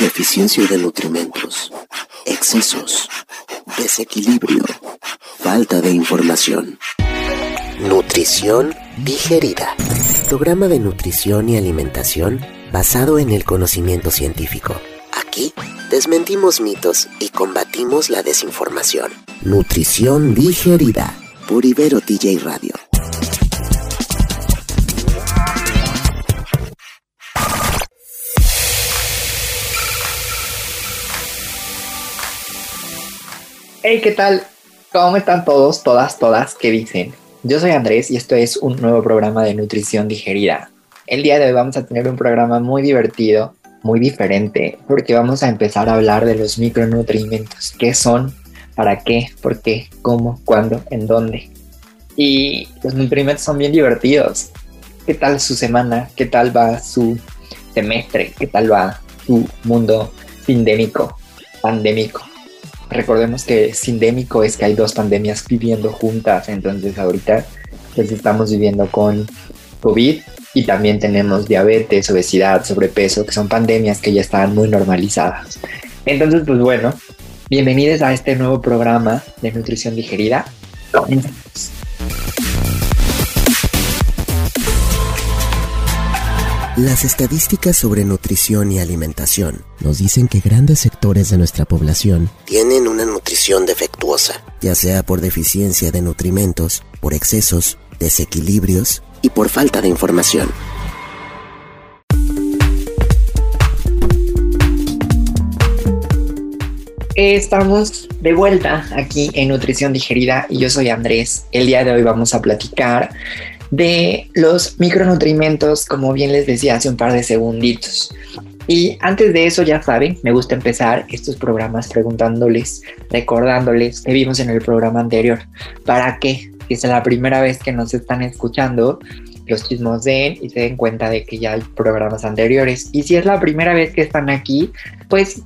deficiencia de nutrimentos, excesos, desequilibrio, falta de información. Nutrición digerida. Programa de nutrición y alimentación basado en el conocimiento científico. Aquí desmentimos mitos y combatimos la desinformación. Nutrición digerida por Ibero TJ Radio. Hey, ¿qué tal? ¿Cómo están todos, todas, todas? ¿Qué dicen? Yo soy Andrés y esto es un nuevo programa de nutrición digerida. El día de hoy vamos a tener un programa muy divertido, muy diferente, porque vamos a empezar a hablar de los micronutrientes. ¿Qué son? ¿Para qué? ¿Por qué? ¿Cómo? ¿Cuándo? ¿En dónde? Y los nutrimentos son bien divertidos. ¿Qué tal su semana? ¿Qué tal va su semestre? ¿Qué tal va su mundo sindémico, pandémico? Recordemos que sindémico es que hay dos pandemias viviendo juntas, entonces ahorita pues estamos viviendo con COVID y también tenemos diabetes, obesidad, sobrepeso, que son pandemias que ya están muy normalizadas. Entonces, pues bueno, bienvenidos a este nuevo programa de nutrición digerida. Las estadísticas sobre nutrición y alimentación nos dicen que grandes sectores de nuestra población tienen una nutrición defectuosa, ya sea por deficiencia de nutrimentos, por excesos, desequilibrios y por falta de información. Estamos de vuelta aquí en Nutrición Digerida y yo soy Andrés. El día de hoy vamos a platicar de los micronutrientes, como bien les decía hace un par de segunditos. Y antes de eso, ya saben, me gusta empezar estos programas preguntándoles, recordándoles que vimos en el programa anterior. ¿Para qué? Si es la primera vez que nos están escuchando, los chismos den y se den cuenta de que ya hay programas anteriores. Y si es la primera vez que están aquí, pues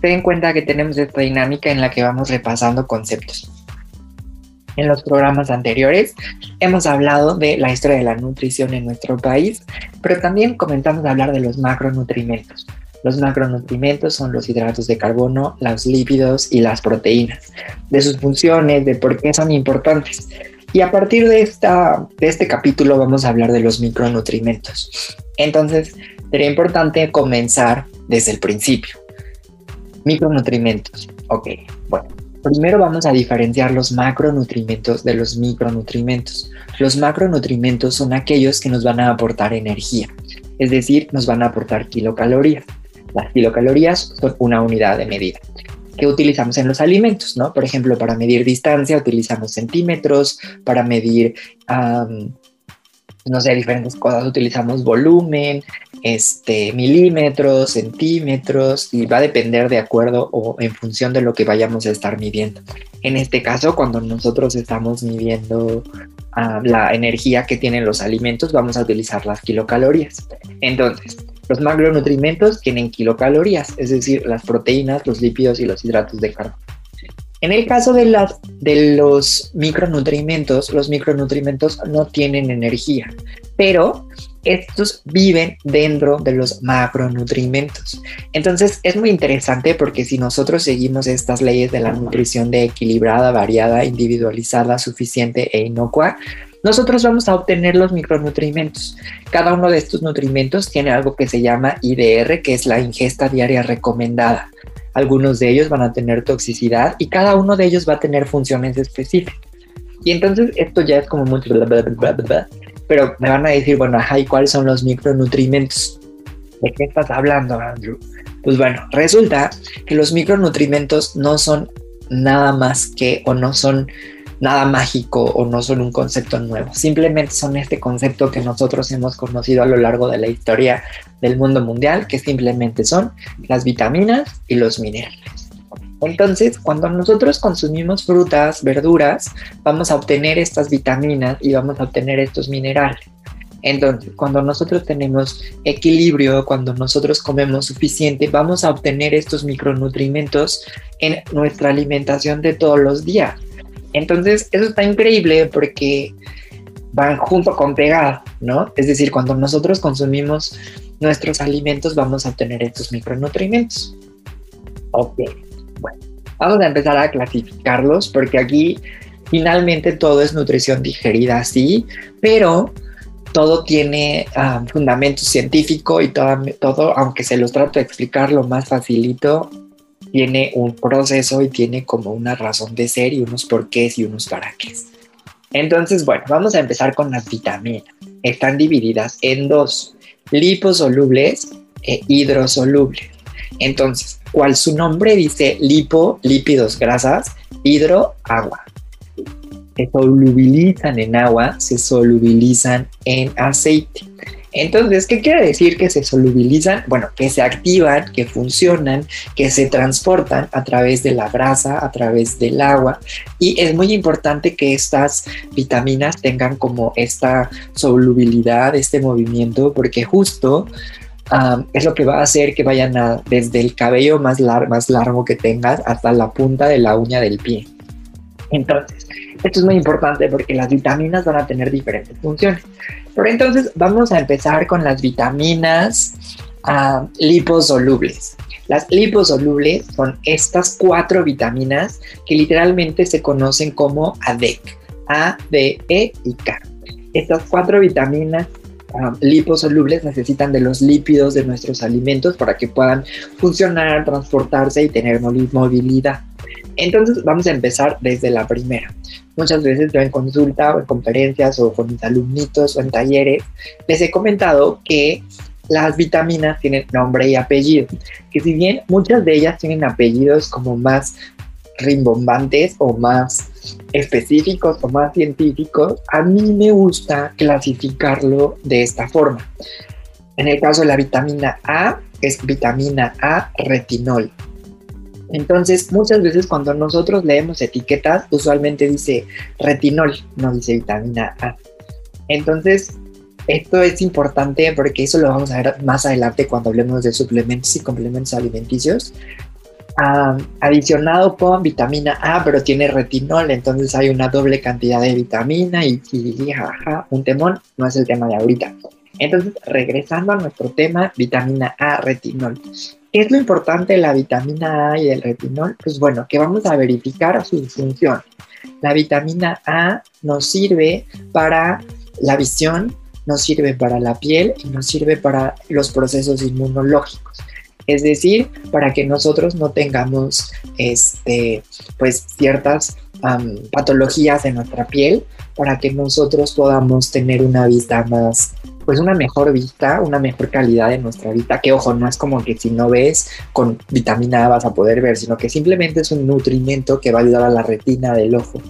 se den cuenta que tenemos esta dinámica en la que vamos repasando conceptos. En los programas anteriores hemos hablado de la historia de la nutrición en nuestro país, pero también comenzamos a hablar de los macronutrientes. Los macronutrientes son los hidratos de carbono, los lípidos y las proteínas, de sus funciones, de por qué son importantes. Y a partir de, esta, de este capítulo vamos a hablar de los micronutrientes. Entonces, sería importante comenzar desde el principio. Micronutrientes. Ok, bueno, Primero vamos a diferenciar los macronutrientes de los micronutrientes. Los macronutrientes son aquellos que nos van a aportar energía, es decir, nos van a aportar kilocalorías. Las kilocalorías son una unidad de medida que utilizamos en los alimentos, ¿no? Por ejemplo, para medir distancia utilizamos centímetros, para medir no sé, diferentes cosas, utilizamos volumen, este, milímetros, centímetros, y va a depender de acuerdo o en función de lo que vayamos a estar midiendo. En este caso, cuando nosotros estamos midiendo ah, la energía que tienen los alimentos, vamos a utilizar las kilocalorías. Entonces, los macronutrientes tienen kilocalorías, es decir, las proteínas, los lípidos y los hidratos de carbono. En el caso de, las, de los micronutrientes, los micronutrientes no tienen energía, pero estos viven dentro de los macronutrientes. Entonces es muy interesante porque si nosotros seguimos estas leyes de la nutrición de equilibrada, variada, individualizada, suficiente e inocua, nosotros vamos a obtener los micronutrientes. Cada uno de estos nutrimentos tiene algo que se llama IDR, que es la ingesta diaria recomendada. Algunos de ellos van a tener toxicidad y cada uno de ellos va a tener funciones específicas. Y entonces esto ya es como muy... pero me van a decir, bueno, ajá, ¿y cuáles son los micronutrientes? ¿De qué estás hablando, Andrew? Pues bueno, resulta que los micronutrientes no son nada más que o no son nada mágico o no son un concepto nuevo, simplemente son este concepto que nosotros hemos conocido a lo largo de la historia del mundo mundial, que simplemente son las vitaminas y los minerales. Entonces, cuando nosotros consumimos frutas, verduras, vamos a obtener estas vitaminas y vamos a obtener estos minerales. Entonces, cuando nosotros tenemos equilibrio, cuando nosotros comemos suficiente, vamos a obtener estos micronutrientes en nuestra alimentación de todos los días. Entonces, eso está increíble porque van junto con pegado, ¿no? Es decir, cuando nosotros consumimos nuestros alimentos vamos a obtener estos micronutrientes. Ok, bueno, vamos a empezar a clasificarlos porque aquí finalmente todo es nutrición digerida, sí, pero todo tiene ah, fundamento científico y todo, aunque se los trato de explicar lo más facilito, tiene un proceso y tiene como una razón de ser y unos porqués y unos para qué. Entonces, bueno, vamos a empezar con las vitaminas. Están divididas en dos, liposolubles e hidrosolubles. Entonces, ¿cuál su nombre dice lipo, lípidos, grasas, hidro, agua se solubilizan en agua, se solubilizan en aceite. Entonces, ¿qué quiere decir que se solubilizan? Bueno, que se activan, que funcionan, que se transportan a través de la grasa, a través del agua. Y es muy importante que estas vitaminas tengan como esta solubilidad, este movimiento, porque justo es lo que va a hacer que vayan a, desde el cabello más, largo que tengas hasta la punta de la uña del pie. Entonces, esto es muy importante porque las vitaminas van a tener diferentes funciones. Pero entonces vamos a empezar con las vitaminas liposolubles. Las liposolubles son estas cuatro vitaminas que literalmente se conocen como ADEC, A, D, E y K. Estas cuatro vitaminas liposolubles necesitan de los lípidos de nuestros alimentos para que puedan funcionar, transportarse y tener movilidad. Entonces vamos a empezar desde la primera. Muchas veces yo en consulta o en conferencias o con mis alumnitos o en talleres les he comentado que las vitaminas tienen nombre y apellido, que si bien muchas de ellas tienen apellidos como más rimbombantes o más específicos o más científicos, a mí me gusta clasificarlo de esta forma. En el caso de la vitamina A, es vitamina A retinol. Entonces, muchas veces cuando nosotros leemos etiquetas, usualmente dice retinol, no dice vitamina A. Entonces, esto es importante porque eso lo vamos a ver más adelante cuando hablemos de suplementos y complementos alimenticios. Adicionado con vitamina A, pero tiene retinol, entonces hay una doble cantidad de vitamina y, y jaja, un temón, no es el tema de ahorita. Entonces, regresando a nuestro tema, vitamina A, retinol. ¿Qué es lo importante de la vitamina A y del retinol? Pues bueno, que vamos a verificar su función. La vitamina A nos sirve para la visión, nos sirve para la piel y nos sirve para los procesos inmunológicos. Es decir, para que nosotros no tengamos este, pues, ciertas patologías en nuestra piel, para que nosotros podamos tener una vista más pues una mejor vista, una mejor calidad de nuestra vista, que ojo, no es como que si no ves con vitamina A vas a poder ver, sino que simplemente es un nutrimento que va a ayudar a la retina del ojo.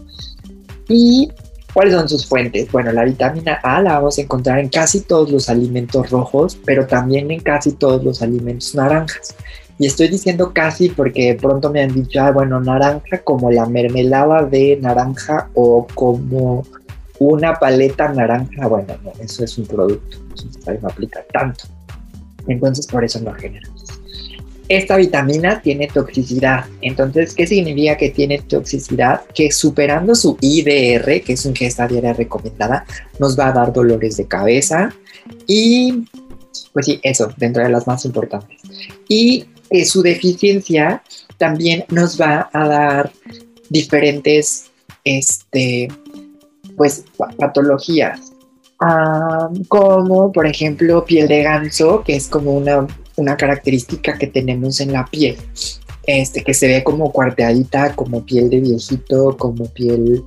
¿Y cuáles son sus fuentes? Bueno, la vitamina A la vamos a encontrar en casi todos los alimentos rojos, pero también en casi todos los alimentos naranjas. Y estoy diciendo casi porque pronto me han dicho, ah, bueno, naranja como la mermelada de naranja o como una paleta naranja, bueno, no, eso es un producto, eso no aplica tanto. Entonces, por eso no generamos. Esta vitamina tiene toxicidad. Entonces, ¿qué significa que tiene toxicidad? Que superando su IDR, que es un ingesta diaria recomendada, nos va a dar dolores de cabeza y, pues sí, eso, dentro de las más importantes. Y que su deficiencia también nos va a dar diferentes, este, pues patologías, como por ejemplo piel de ganso, que es como una, una característica que tenemos en la piel, este, que se ve como cuarteadita, como piel de viejito, como piel,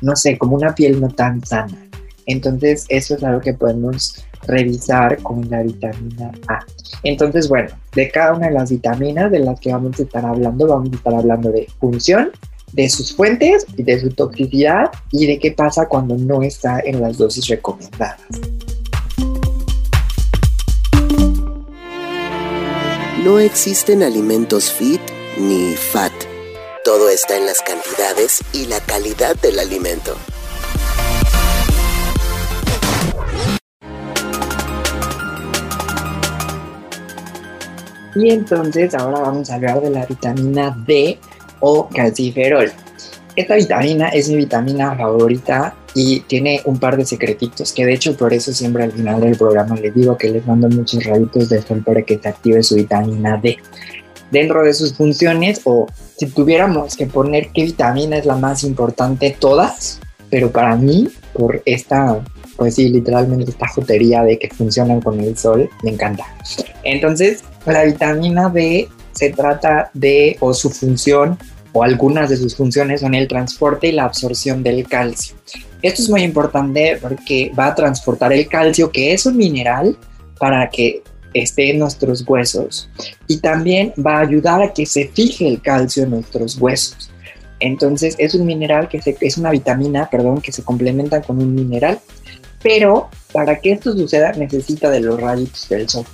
no sé, como una piel no tan sana. Entonces eso es algo que podemos revisar con la vitamina A. Entonces, bueno, de cada una de las vitaminas de las que vamos a estar hablando, vamos a estar hablando de función, de sus fuentes y de su toxicidad y de qué pasa cuando no está en las dosis recomendadas. No existen alimentos fit ni fat. Todo está en las cantidades y la calidad del alimento. Y entonces ahora vamos a hablar de la vitamina D o calciferol. Esta vitamina es mi vitamina favorita y tiene un par de secretitos que de hecho por eso siempre al final del programa les digo que les mando muchos rayitos de sol para que se active su vitamina D. Dentro de sus funciones o si tuviéramos que poner qué vitamina es la más importante todas, pero para mí por esta pues sí, literalmente esta jotería de que funcionan con el sol, me encanta. Entonces, la vitamina D se trata de, o su función, o algunas de sus funciones son el transporte y la absorción del calcio. Esto es muy importante porque va a transportar el calcio, que es un mineral, para que esté en nuestros huesos. Y también va a ayudar a que se fije el calcio en nuestros huesos. Entonces es un mineral que es una vitamina, perdón, que se complementa con un mineral pero para que esto suceda necesita de los rayos del sol.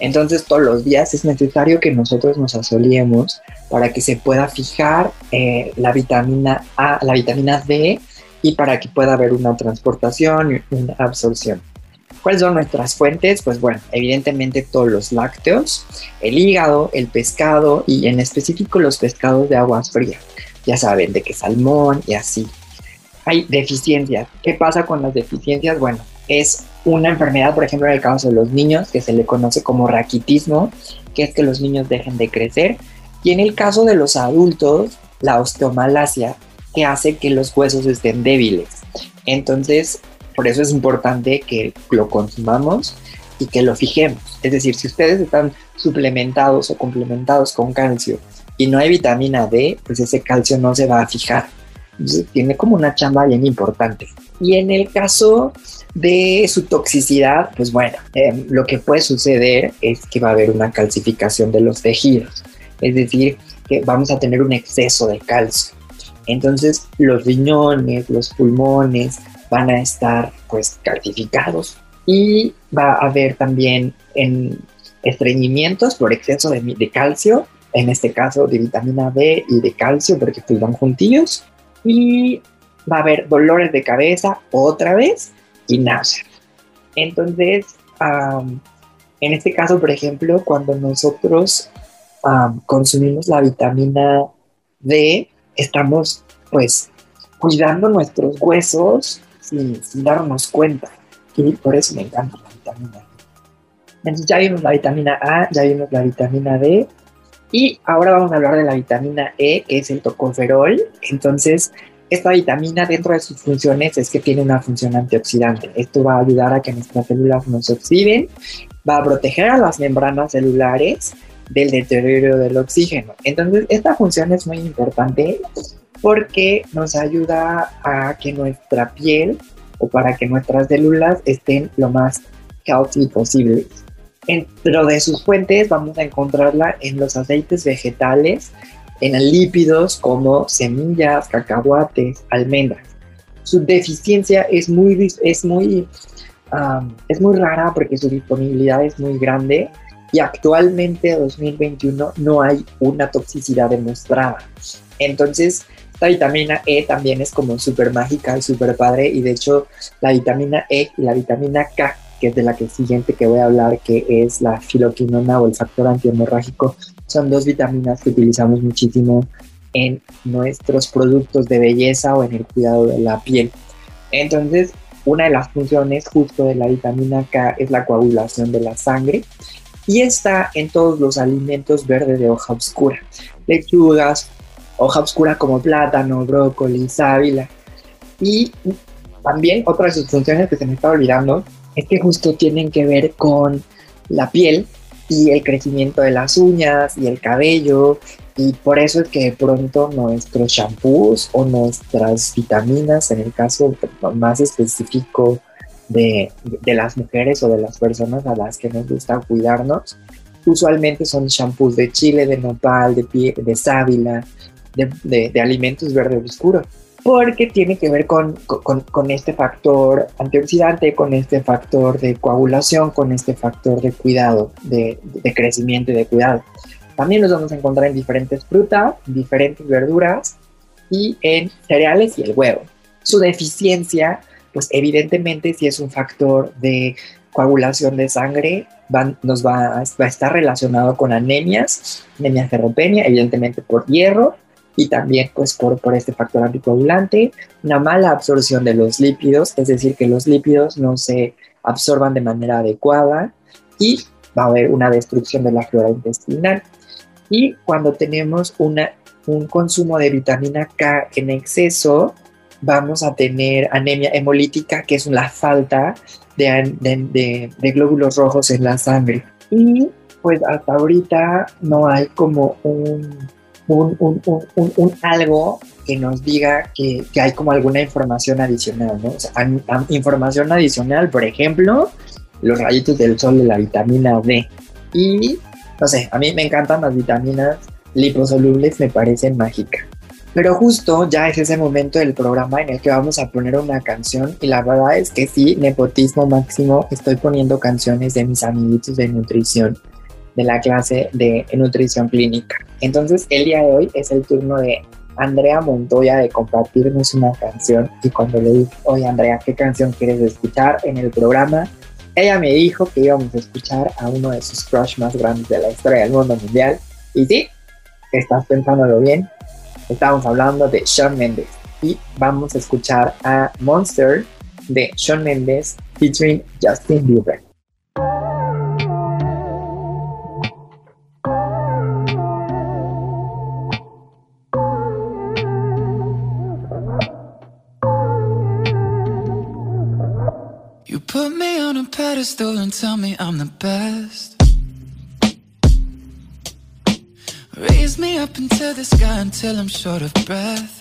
Entonces todos los días es necesario que nosotros nos asoliemos para que se pueda fijar eh, la vitamina A, la vitamina D y para que pueda haber una transportación y una absorción. ¿Cuáles son nuestras fuentes? Pues bueno, evidentemente todos los lácteos, el hígado, el pescado y en específico los pescados de aguas frías. Ya saben, de que salmón y así hay deficiencias. ¿Qué pasa con las deficiencias? Bueno, es una enfermedad, por ejemplo, en el caso de los niños, que se le conoce como raquitismo, que es que los niños dejen de crecer. Y en el caso de los adultos, la osteomalacia, que hace que los huesos estén débiles. Entonces, por eso es importante que lo consumamos y que lo fijemos. Es decir, si ustedes están suplementados o complementados con calcio y no hay vitamina D, pues ese calcio no se va a fijar tiene como una chamba bien importante. Y en el caso de su toxicidad, pues bueno, em, lo que puede suceder es que va a haber una calcificación de los tejidos, es decir, que vamos a tener un exceso de calcio. Entonces los riñones, los pulmones van a estar pues calcificados y va a haber también en estreñimientos por exceso de, de calcio, en este caso de vitamina B y de calcio porque pues van juntillos y va a haber dolores de cabeza otra vez y náuseas. Entonces, en este caso, por ejemplo, cuando nosotros consumimos la vitamina D, estamos pues cuidando nuestros huesos sin, darnos cuenta. Y por eso me encanta la vitamina D. Ya vimos la vitamina A, ya vimos la vitamina D, y ahora vamos a hablar de la vitamina E, que es el tocoferol. Entonces, esta vitamina dentro de sus funciones es que tiene una función antioxidante. Esto va a ayudar a que nuestras células no se oxiden, va a proteger a las membranas celulares del deterioro del oxígeno. Entonces, esta función es muy importante porque nos ayuda a que nuestra piel o para que nuestras células estén lo más healthy posible. Dentro de sus fuentes vamos a encontrarla en los aceites vegetales, en lípidos como semillas, cacahuates, almendras. Su deficiencia es muy, es muy, es muy rara porque su disponibilidad es muy grande y actualmente 2021 no hay una toxicidad demostrada. Entonces, esta vitamina E también es como súper mágica y súper padre y de hecho la vitamina E y la vitamina K que es de la que siguiente que voy a hablar, que es la filoquinona o el factor antihemorrágico, son dos vitaminas que utilizamos muchísimo en nuestros productos de belleza o en el cuidado de la piel. Entonces, una de las funciones justo de la vitamina K es la coagulación de la sangre y está en todos los alimentos verdes de hoja oscura, lechugas, hoja oscura como plátano, brócoli, sábila. Y también otra de sus funciones que se me está olvidando es que justo tienen que ver con la piel y el crecimiento de las uñas y el cabello. Y por eso es que de pronto nuestros shampoos o nuestras vitaminas, en el caso más específico de, de, las mujeres o de las personas a las que nos gusta cuidarnos, usualmente son shampoos de chile, de nopal, de, pie, de sábila, de, alimentos verde oscuro porque tiene que ver con, con, este factor antioxidante, con este factor de coagulación, con este factor de cuidado, de, crecimiento y de cuidado. También los vamos a encontrar en diferentes frutas, diferentes verduras y en cereales y el huevo. Su deficiencia, pues evidentemente si es un factor de coagulación de sangre, nos va, va a estar relacionado con anemias, anemia ferropenia, evidentemente por hierro, y también pues por, este factor anticoagulante, una mala absorción de los lípidos, es decir, que los lípidos no se absorban de manera adecuada y va a haber una destrucción de la flora intestinal. Y cuando tenemos una, un consumo de vitamina K en exceso, vamos a tener anemia hemolítica, que es la falta de, de, glóbulos rojos en la sangre. Y pues hasta ahorita no hay como un, un, un, un algo que nos diga que, que, hay como alguna información adicional, ¿no? O sea, información adicional, por ejemplo, los rayitos del sol de la vitamina D. Y, no sé, a mí me encantan las vitaminas liposolubles, me parecen mágicas. Pero justo ya es ese momento del programa en el que vamos a poner una canción y la verdad es que sí, nepotismo máximo, estoy poniendo canciones de mis amiguitos de nutrición, de la clase de nutrición clínica. Entonces el día de hoy es el turno de Andrea Montoya de compartirnos una canción y cuando le dije, oye Andrea, ¿qué canción quieres escuchar en el programa? Ella me dijo que íbamos a escuchar a uno de sus crush más grandes de la historia del mundo mundial. Y sí, estás pensándolo bien, Estamos hablando de Shawn Mendes y vamos a escuchar a Monster de Shawn Mendes featuring Justin Bieber. Pedestal and tell me I'm the best. Raise me up into the sky until I'm short of breath.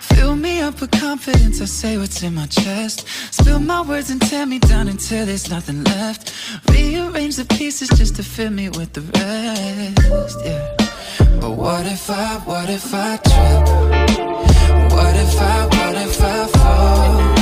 Fill me up with confidence, I say what's in my chest. Spill my words and tear me down until there's nothing left. Rearrange the pieces just to fill me with the rest. Yeah. But what if I, what if I trip? What if I, what if I fall?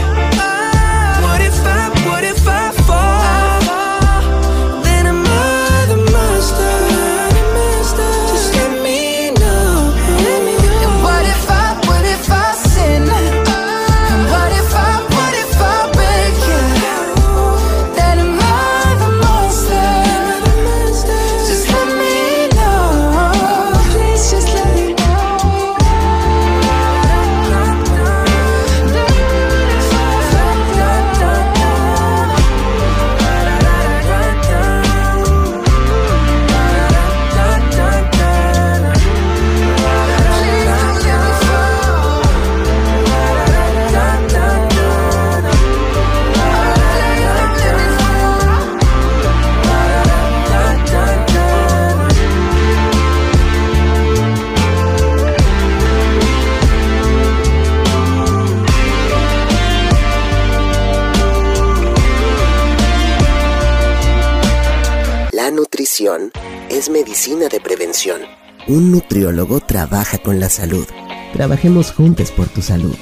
Un nutriólogo trabaja con la salud. Trabajemos juntos por tu salud.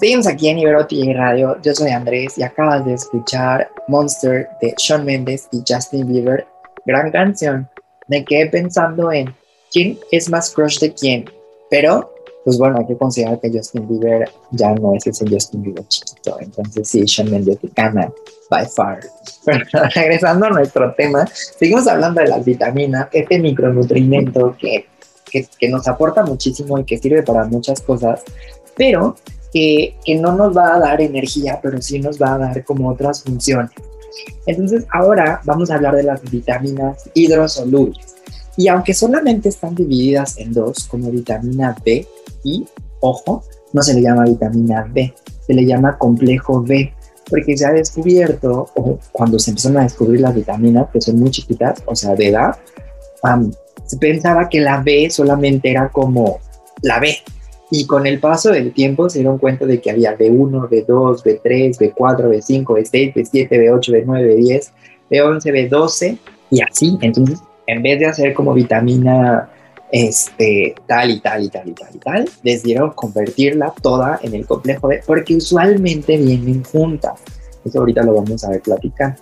Seguimos aquí en Iberoti Radio. Yo soy Andrés y acabas de escuchar Monster de Shawn Mendes y Justin Bieber. Gran canción. Me quedé pensando en quién es más crush de quién. Pero pues bueno, hay que considerar que Justin Bieber ya no es ese Justin Bieber chiquito, entonces sí, Shawn Mendes gana by far. Pero regresando a nuestro tema, seguimos hablando de las vitaminas, este micronutrimento que, que, que nos aporta muchísimo y que sirve para muchas cosas, pero que, que no nos va a dar energía, pero sí nos va a dar como otras funciones. Entonces ahora vamos a hablar de las vitaminas hidrosolubles. Y aunque solamente están divididas en dos, como vitamina B y, ojo, no se le llama vitamina B, se le llama complejo B, porque se ha descubierto, o cuando se empezaron a descubrir las vitaminas, que son muy chiquitas, o sea, de edad, se pensaba que la B solamente era como la B. Y con el paso del tiempo se dieron cuenta de que había B1, B2, B3, B4, B5, B6, B7, B8, B9, B10, B11, B12 y así. Entonces, en vez de hacer como vitamina este, tal y tal y tal y tal y tal, decidieron convertirla toda en el complejo B, porque usualmente vienen juntas. Eso ahorita lo vamos a ver platicar.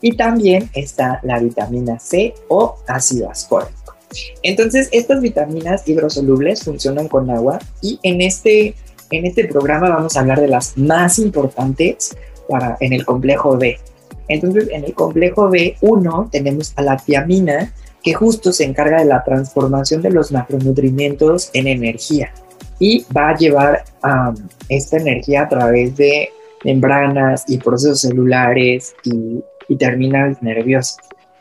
Y también está la vitamina C o ácido ascórbico. Entonces, estas vitaminas hidrosolubles funcionan con agua y en este, en este programa vamos a hablar de las más importantes para, en el complejo B. Entonces, en el complejo B1 tenemos a la tiamina, que justo se encarga de la transformación de los macronutrientes en energía y va a llevar esta energía a través de membranas y procesos celulares y, terminales nerviosos.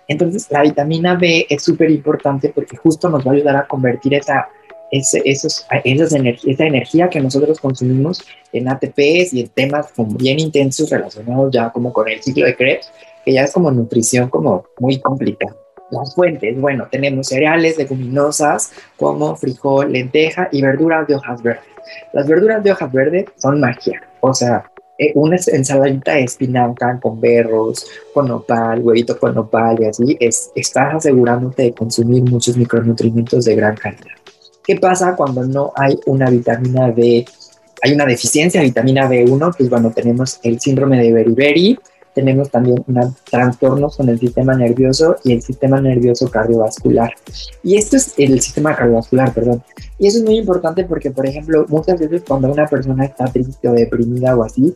Entonces, la vitamina B es súper importante porque justo nos va a ayudar a convertir esa, ese, esas esa energía que nosotros consumimos en ATPs y en temas como bien intensos relacionados ya como con el ciclo de Krebs, que ya es como nutrición como muy complicada. Las fuentes, bueno, tenemos cereales, leguminosas como frijol, lenteja y verduras de hojas verdes. Las verduras de hojas verdes son magia, o sea, eh, una ensaladita de espinaca con berros, con nopal, huevito con nopal y así, es, estás asegurándote de consumir muchos micronutrientes de gran calidad. ¿Qué pasa cuando no hay una vitamina B? Hay una deficiencia de vitamina B1, pues bueno, tenemos el síndrome de beriberi, tenemos también una, trastornos con el sistema nervioso y el sistema nervioso cardiovascular. Y esto es el sistema cardiovascular, perdón. Y eso es muy importante porque, por ejemplo, muchas veces cuando una persona está triste o deprimida o así,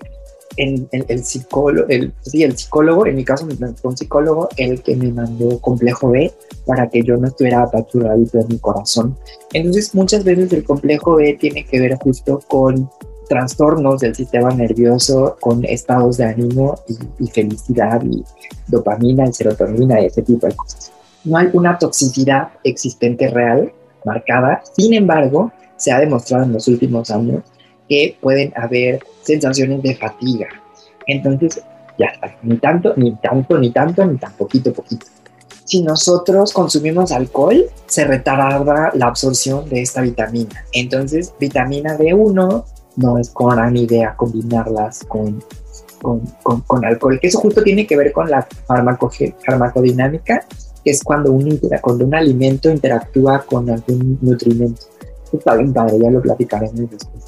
el, el, psicólogo, el, sí, el psicólogo, en mi caso fue un psicólogo, el que me mandó complejo B para que yo no estuviera apachurradito en mi corazón. Entonces muchas veces el complejo B tiene que ver justo con trastornos del sistema nervioso con estados de ánimo y, felicidad y dopamina y serotonina y ese tipo de cosas. No hay una toxicidad existente real marcada, sin embargo, se ha demostrado en los últimos años que pueden haber sensaciones de fatiga. Entonces, ya está, ni tanto, ni tanto, ni tanto, ni tan poquito, poquito. Si nosotros consumimos alcohol, se retarda la absorción de esta vitamina. Entonces, vitamina B1 no es gran idea combinarlas con, con, con, alcohol, que eso justo tiene que ver con la farmacodinámica, que es cuando un, cuando un alimento interactúa con algún nutrimento. Está bien padre, ya lo platicaremos después.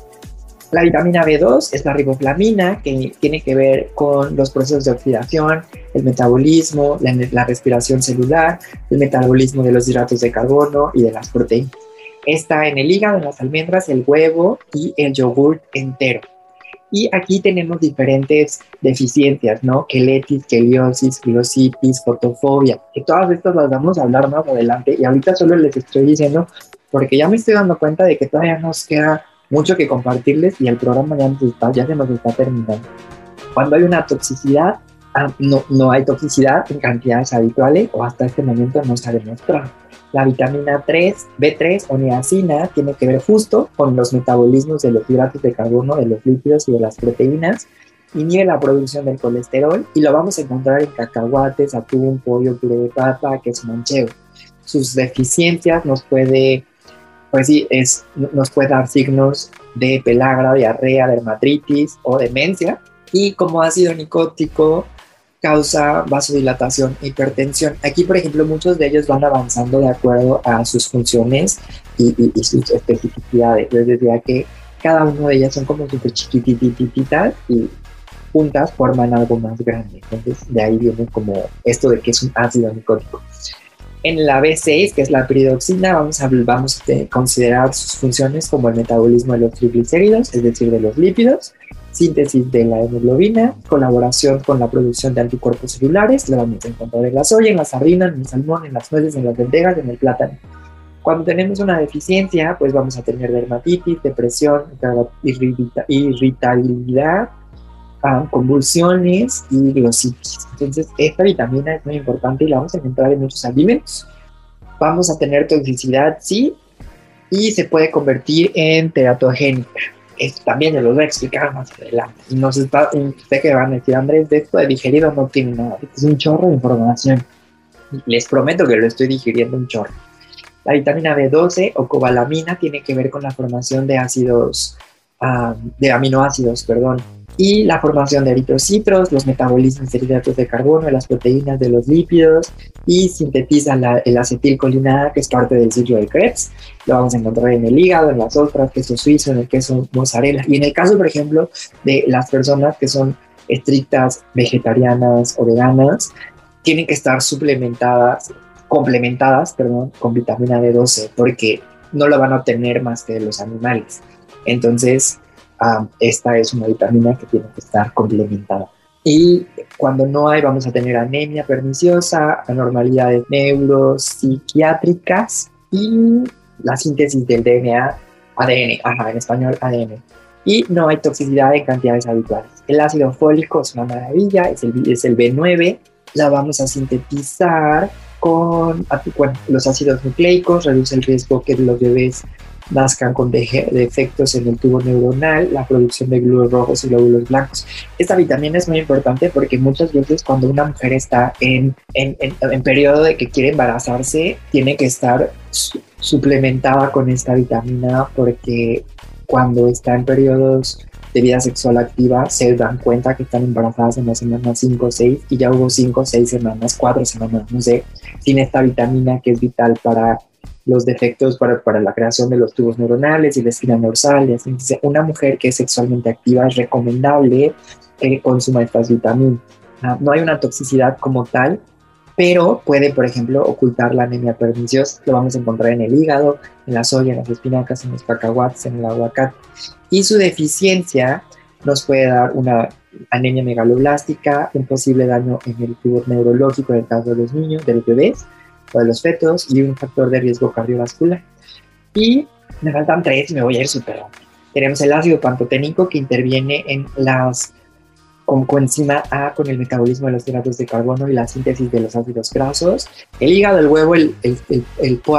La vitamina B2 es la riboflamina, que tiene que ver con los procesos de oxidación, el metabolismo, la, la respiración celular, el metabolismo de los hidratos de carbono y de las proteínas está en el hígado, en las almendras, el huevo y el yogur entero. Y aquí tenemos diferentes deficiencias, ¿no? Queletis, queliosis, glositis, fotofobia, que todas estas las vamos a hablar más adelante y ahorita solo les estoy diciendo porque ya me estoy dando cuenta de que todavía nos queda mucho que compartirles y el programa ya, ya se nos está terminando. Cuando hay una toxicidad, ah, no, no hay toxicidad en cantidades habituales o hasta este momento no se ha demostrado. La vitamina 3, B3 o niacina tiene que ver justo con los metabolismos de los hidratos de carbono, de los lípidos y de las proteínas. Inhibe la producción del colesterol y lo vamos a encontrar en cacahuates, atún, pollo, puré de papa, queso manchego. Sus deficiencias nos puede, pues sí, es, nos puede dar signos de pelagra, diarrea, dermatitis o demencia. Y como ácido nicótico, causa vasodilatación hipertensión. Aquí, por ejemplo, muchos de ellos van avanzando de acuerdo a sus funciones y, sus especificidades. Les decía que cada uno de ellas son como súper chiquitititas y juntas forman algo más grande. Entonces, de ahí viene como esto de que es un ácido nicótico. En la B6, que es la piridoxina, vamos a, vamos a considerar sus funciones como el metabolismo de los triglicéridos, es decir, de los lípidos, síntesis de la hemoglobina, colaboración con la producción de anticuerpos celulares, lo vamos a encontrar en la soya, en la sardina, en el salmón, en las nueces, en las lentejas, en el plátano. Cuando tenemos una deficiencia, pues vamos a tener dermatitis, depresión, irritabilidad, ah, convulsiones y glositis. Entonces, esta vitamina es muy importante y la vamos a encontrar en muchos alimentos. Vamos a tener toxicidad, sí, y se puede convertir en teratogénica. Esto también se los voy a explicar más adelante. Y no sé que van a decir, Andrés, de esto de digerido no tiene nada. Es un chorro de información. Les prometo que lo estoy digiriendo un chorro. La vitamina B12 o cobalamina tiene que ver con la formación de ácidos, ah, de aminoácidos, perdón, y la formación de eritrocitos, los metabolismos de hidratos de carbono, las proteínas de los lípidos y sintetiza la, el acetilcolinada que es parte del ciclo de Krebs. Lo vamos a encontrar en el hígado, en las ostras, queso suizo, en el queso mozzarella. Y en el caso, por ejemplo, de las personas que son estrictas vegetarianas o veganas, tienen que estar suplementadas complementadas perdón, con vitamina B12 porque no lo van a obtener más que de los animales. Entonces, esta es una vitamina que tiene que estar complementada. Y cuando no hay, vamos a tener anemia perniciosa, anormalidades neuropsiquiátricas y la síntesis del DNA, ADN, ajá, en español ADN. Y no hay toxicidad en cantidades habituales. El ácido fólico es una maravilla, es el, es el B9, la vamos a sintetizar con los ácidos nucleicos, reduce el riesgo que los bebés nazcan con defectos en el tubo neuronal, la producción de glóbulos rojos y glóbulos blancos. Esta vitamina es muy importante porque muchas veces cuando una mujer está en, en, en, periodo de que quiere embarazarse, tiene que estar suplementada con esta vitamina porque cuando está en periodos de vida sexual activa se dan cuenta que están embarazadas en las semanas 5 o 6 y ya hubo 5 o 6 semanas, 4 semanas, no sé, sin esta vitamina que es vital para los defectos para, para la creación de los tubos neuronales y la espina dorsal. Así. Una mujer que es sexualmente activa es recomendable que consuma estas vitaminas. Ah, no hay una toxicidad como tal, pero puede, por ejemplo, ocultar la anemia perniciosa. Lo vamos a encontrar en el hígado, en la soya, en las espinacas, en los cacahuates, en el aguacate y su deficiencia nos puede dar una anemia megaloblástica, un posible daño en el tubo neurológico en el caso de los niños, de los bebés de los fetos y un factor de riesgo cardiovascular. Y me faltan tres me voy a ir súper. Tenemos el ácido pantoténico que interviene en las con coenzima A con el metabolismo de los hidratos de carbono y la síntesis de los ácidos grasos. El hígado, el huevo, el, el, el,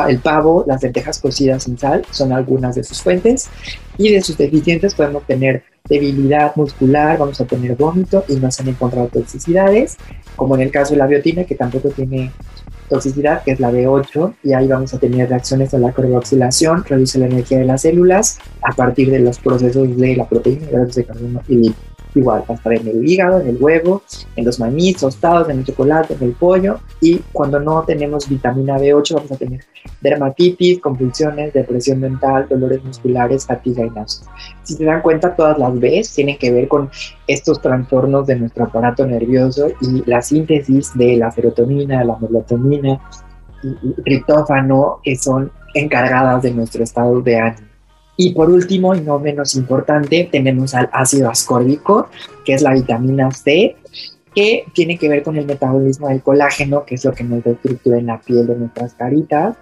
el, pavo, las lentejas cocidas sin sal son algunas de sus fuentes. Y de sus deficientes podemos tener debilidad muscular, vamos a tener vómito y no se han encontrado toxicidades, como en el caso de la biotina, que tampoco tiene toxicidad, que es la B8, y ahí vamos a tener reacciones a la carboxilación, reduce la energía de las células a partir de los procesos de la proteína, de carbono y igual va a estar en el hígado, en el huevo, en los maíz tostados, en el chocolate, en el pollo. Y cuando no tenemos vitamina B8 vamos a tener dermatitis, convulsiones, depresión mental, dolores musculares, fatiga y náuseas. Si se dan cuenta, todas las B tienen que ver con estos trastornos de nuestro aparato nervioso y la síntesis de la serotonina, la melatonina y triptófano que son encargadas de nuestro estado de ánimo. Y por último, y no menos importante, tenemos al ácido ascórbico, que es la vitamina C, que tiene que ver con el metabolismo del colágeno, que es lo que nos estructura en la piel de nuestras caritas,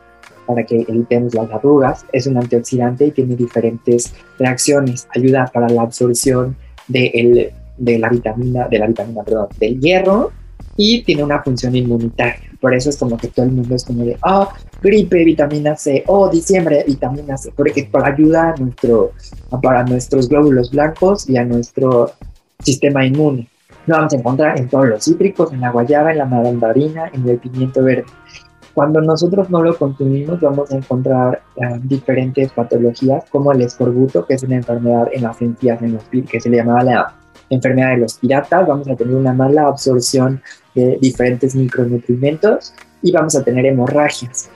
para que evitemos las arrugas. Es un antioxidante y tiene diferentes reacciones. Ayuda para la absorción de, el, de la vitamina, de la vitamina, perdón, del hierro y tiene una función inmunitaria. Por eso es como que todo el mundo es como de, ah, gripe, vitamina C, oh, diciembre, vitamina C, porque para ayudar a nuestro, para nuestros glóbulos blancos y a nuestro sistema inmune. Lo vamos a encontrar en todos los cítricos, en la guayaba, en la mandarina, en el pimiento verde. Cuando nosotros no lo consumimos, vamos a encontrar eh, diferentes patologías, como el escorbuto, que es una enfermedad en las encías, en los pies, que se le llamaba la enfermedad de los piratas, vamos a tener una mala absorción de diferentes micronutrientes y vamos a tener hemorragias.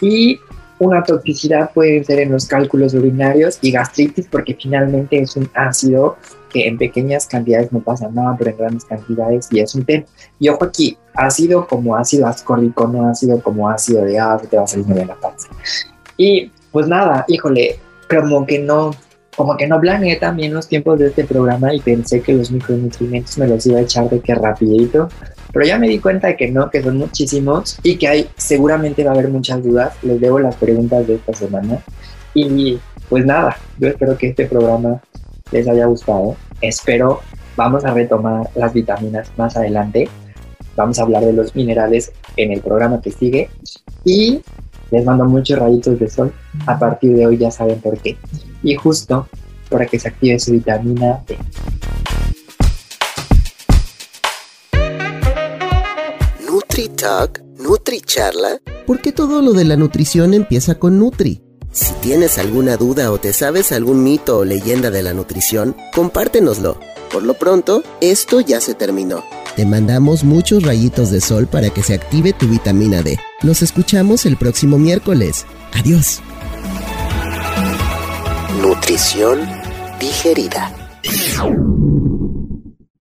Y una toxicidad puede ser en los cálculos urinarios y gastritis porque finalmente es un ácido que en pequeñas cantidades no pasa nada, pero en grandes cantidades y es un tema. Y ojo aquí, ácido como ácido ascórbico, no ácido como ácido de que te va a salir de la panza. Y pues nada, híjole, como que no, como que no planeé también los tiempos de este programa y pensé que los micronutrientes me los iba a echar de que rapidito Pero ya me di cuenta de que no, que son muchísimos y que hay, seguramente va a haber muchas dudas. Les debo las preguntas de esta semana. Y pues nada, yo espero que este programa les haya gustado. Espero, vamos a retomar las vitaminas más adelante. Vamos a hablar de los minerales en el programa que sigue. Y les mando muchos rayitos de sol. A partir de hoy ya saben por qué. Y justo para que se active su vitamina D. NutriTalk, NutriCharla, porque todo lo de la nutrición empieza con Nutri. Si tienes alguna duda o te sabes algún mito o leyenda de la nutrición, compártenoslo. Por lo pronto, esto ya se terminó. Te mandamos muchos rayitos de sol para que se active tu vitamina D. Nos escuchamos el próximo miércoles. Adiós. Nutrición digerida.